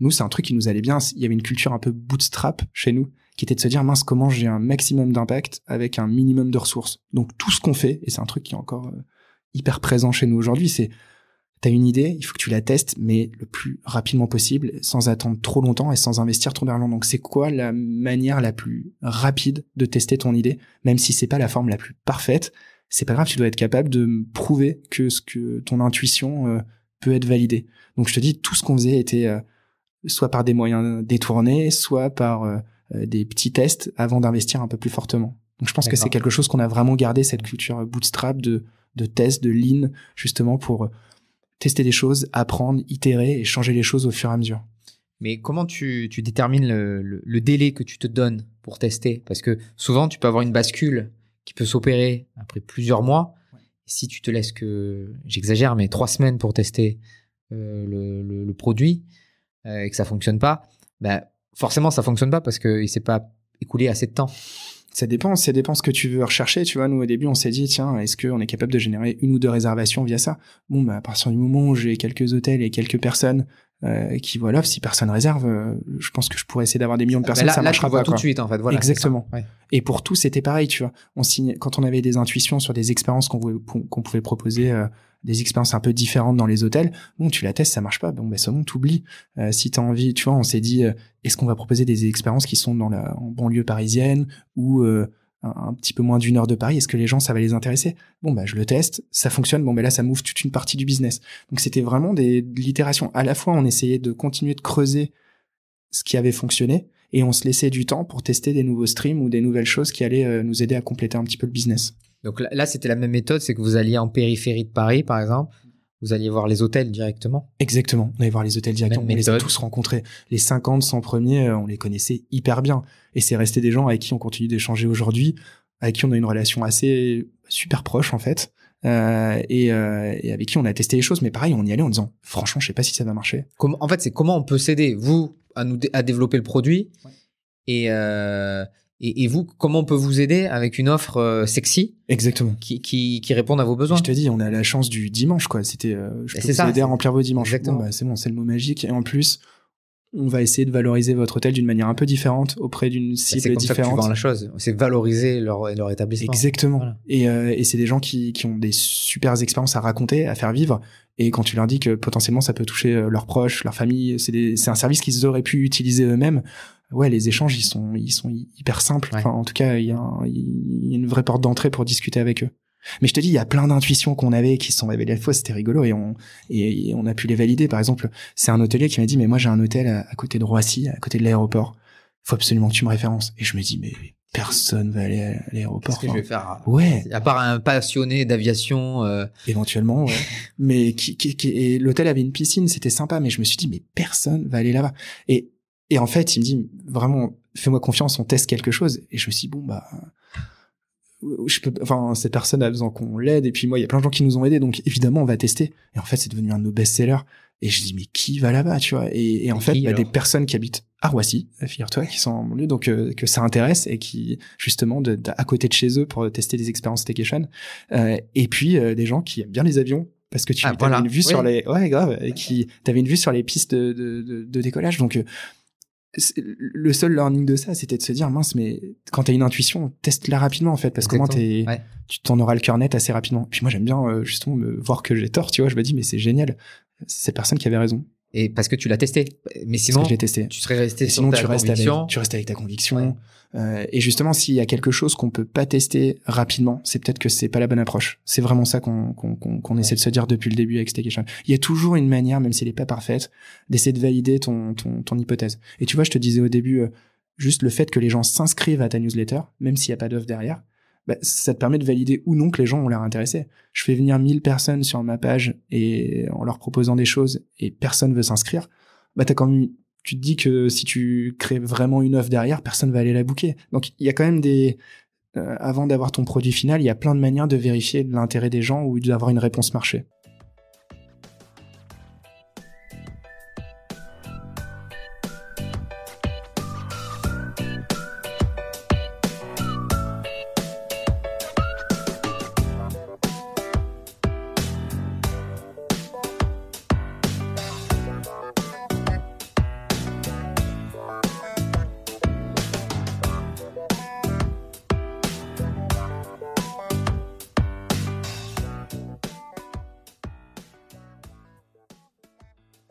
Nous, c'est un truc qui nous allait bien. Il y avait une culture un peu bootstrap chez nous, qui était de se dire, mince, comment j'ai un maximum d'impact avec un minimum de ressources? Donc, tout ce qu'on fait, et c'est un truc qui est encore euh, hyper présent chez nous aujourd'hui, c'est, t'as une idée, il faut que tu la testes, mais le plus rapidement possible, sans attendre trop longtemps et sans investir trop d'argent. Donc, c'est quoi la manière la plus rapide de tester ton idée, même si c'est pas la forme la plus parfaite? C'est pas grave, tu dois être capable de prouver que ce que ton intuition euh, peut être validée. Donc, je te dis, tout ce qu'on faisait était euh, soit par des moyens détournés, soit par euh, euh, des petits tests avant d'investir un peu plus fortement. Donc je pense que c'est quelque chose qu'on a vraiment gardé cette culture bootstrap de de tests, de lean, justement pour euh, tester des choses, apprendre, itérer et changer les choses au fur et à mesure. Mais comment tu, tu détermines le, le, délai que tu te donnes pour tester? Parce que souvent, tu peux avoir une bascule qui peut s'opérer après plusieurs mois. Si tu te laisses que, j'exagère, mais trois semaines pour tester euh, le, produit, euh, et que ça fonctionne pas, ben forcément ça fonctionne pas parce qu'il s'est pas écoulé assez de temps. Ça dépend, ça dépend ce que tu veux rechercher. Tu vois, nous au début, on s'est dit, tiens, est-ce qu'on est capable de générer une ou deux réservations via ça? Bon, bah, à partir du moment où j'ai quelques hôtels et quelques personnes euh, qui l'offre, si personne réserve, euh, je pense que je pourrais essayer d'avoir des millions de bah, personnes. là, ça là, marchera pas tout de suite, en fait. Voilà, Exactement. Et pour tout, c'était pareil, tu vois. On signe, quand on avait des intuitions sur des expériences qu'on pouvait, qu'on pouvait proposer euh, des expériences un peu différentes dans les hôtels. Bon, tu la testes, ça marche pas. Bon, ben, c'est bon, t'oublies. Euh, si t'as envie, tu vois, on s'est dit, euh, est-ce qu'on va proposer des expériences qui sont dans la en banlieue parisienne ou euh, un, petit peu moins d'une heure de Paris Est-ce que les gens, ça va les intéresser? Bon, bah, je le teste, ça fonctionne. Bon, ben là, ça m'ouvre toute une partie du business. Donc, c'était vraiment des de l'itération. À la fois, on essayait de continuer de creuser ce qui avait fonctionné et on se laissait du temps pour tester des nouveaux streams ou des nouvelles choses qui allaient euh, nous aider à compléter un petit peu le business. Donc là, c'était la même méthode, c'est que vous alliez en périphérie de Paris, par exemple, vous alliez voir les hôtels directement Exactement, on allait voir les hôtels directement, on les a tous rencontrés. Les 50, 100 premiers, euh, on les connaissait hyper bien. Et c'est resté des gens avec qui on continue d'échanger aujourd'hui, avec qui on a une relation assez super proche en fait. Euh, et, euh, et, avec qui on a testé les choses mais pareil on y allait en disant franchement je sais pas si ça va marcher en fait c'est comment on peut s'aider vous à nous à développer le produit ouais. et euh, et, et, vous, comment on peut vous aider avec une offre euh, sexy Exactement. Qui, qui, qui réponde à vos besoins. Je te dis, on a la chance du dimanche, quoi. C'était, euh, je peux vous aider à remplir vos dimanches. Exactement. Bon, bah, c'est bon, c'est le mot magique. Et en plus, on va essayer de valoriser votre hôtel d'une manière un peu différente auprès d'une cible c'est comme différente. Tu vends la chose. C'est valoriser leur, leur établissement. Exactement. Voilà. Et, euh, et c'est des gens qui, qui ont des super expériences à raconter, à faire vivre. Et quand tu leur dis que potentiellement ça peut toucher euh, leurs proches, leur famille, c'est, c'est un service qu'ils auraient pu utiliser eux-mêmes ouais, les échanges, ils sont, ils sont hyper simples. Ouais. Enfin, en tout cas, il y, a un, il y a une vraie porte d'entrée pour discuter avec eux. Mais je te dis, il y a plein d'intuitions qu'on avait qui se sont révélées à la fois, c'était rigolo et on, et, et, on a pu les valider. Par exemple, c'est un hôtelier qui m'a dit, mais moi j'ai un hôtel à, à, côté de Roissy, à côté de l'aéroport. Faut absolument que tu me références. Et je me dis, mais personne va aller à l'aéroport. Qu'est-ce que je vais faire Ouais. À part un passionné d'aviation. Euh... Éventuellement, ouais. mais qui, qui, qui et l'hôtel avait une piscine, c'était sympa, mais je me suis dit, mais personne va aller là-bas. Et et en fait, il me dit vraiment, fais-moi confiance, on teste quelque chose. Et je me suis dit, bon, bah, je peux, enfin, cette personne a besoin qu'on l'aide. Et puis moi, il y a plein de gens qui nous ont aidés. Donc évidemment, on va tester. Et en fait, c'est devenu un de nos best-sellers. Et je dis, mais qui va là-bas, tu vois? Et, et en et fait, qui, bah, des personnes qui habitent à Roissy, figure-toi, qui sont en lieu, donc, euh, que ça intéresse et qui, justement, de, de, à côté de chez eux pour tester des expériences staycation. Euh, et puis, euh, des gens qui aiment bien les avions, parce que tu ah, avais voilà. une vue oui. sur les, ouais, grave, et qui, t'avais une vue sur les pistes de, de, de, de décollage. Donc, euh, le seul learning de ça, c'était de se dire, mince, mais quand t'as une intuition, teste-la rapidement, en fait, parce que comment t'es, ouais. tu t'en auras le cœur net assez rapidement. Puis moi, j'aime bien, euh, justement, me voir que j'ai tort, tu vois, je me dis, mais c'est génial. C'est cette personne qui avait raison. Et parce que tu l'as testé. Mais sinon, je l'ai testé. tu serais resté et sur sinon, ta tu restes, avec, conviction. tu restes avec ta conviction. Ouais. Euh, et justement, s'il y a quelque chose qu'on peut pas tester rapidement, c'est peut-être que c'est pas la bonne approche. C'est vraiment ça qu'on qu'on qu'on essaie de se dire depuis le début avec Staycation. Il y a toujours une manière, même si elle est pas parfaite, d'essayer de valider ton, ton, ton hypothèse. Et tu vois, je te disais au début, euh, juste le fait que les gens s'inscrivent à ta newsletter, même s'il y a pas d'offre derrière, bah, ça te permet de valider ou non que les gens ont l'air intéressés. Je fais venir 1000 personnes sur ma page et en leur proposant des choses et personne veut s'inscrire. Bah, t'as quand même tu te dis que si tu crées vraiment une offre derrière, personne va aller la bouquer. Donc il y a quand même des euh, avant d'avoir ton produit final, il y a plein de manières de vérifier l'intérêt des gens ou d'avoir une réponse marché.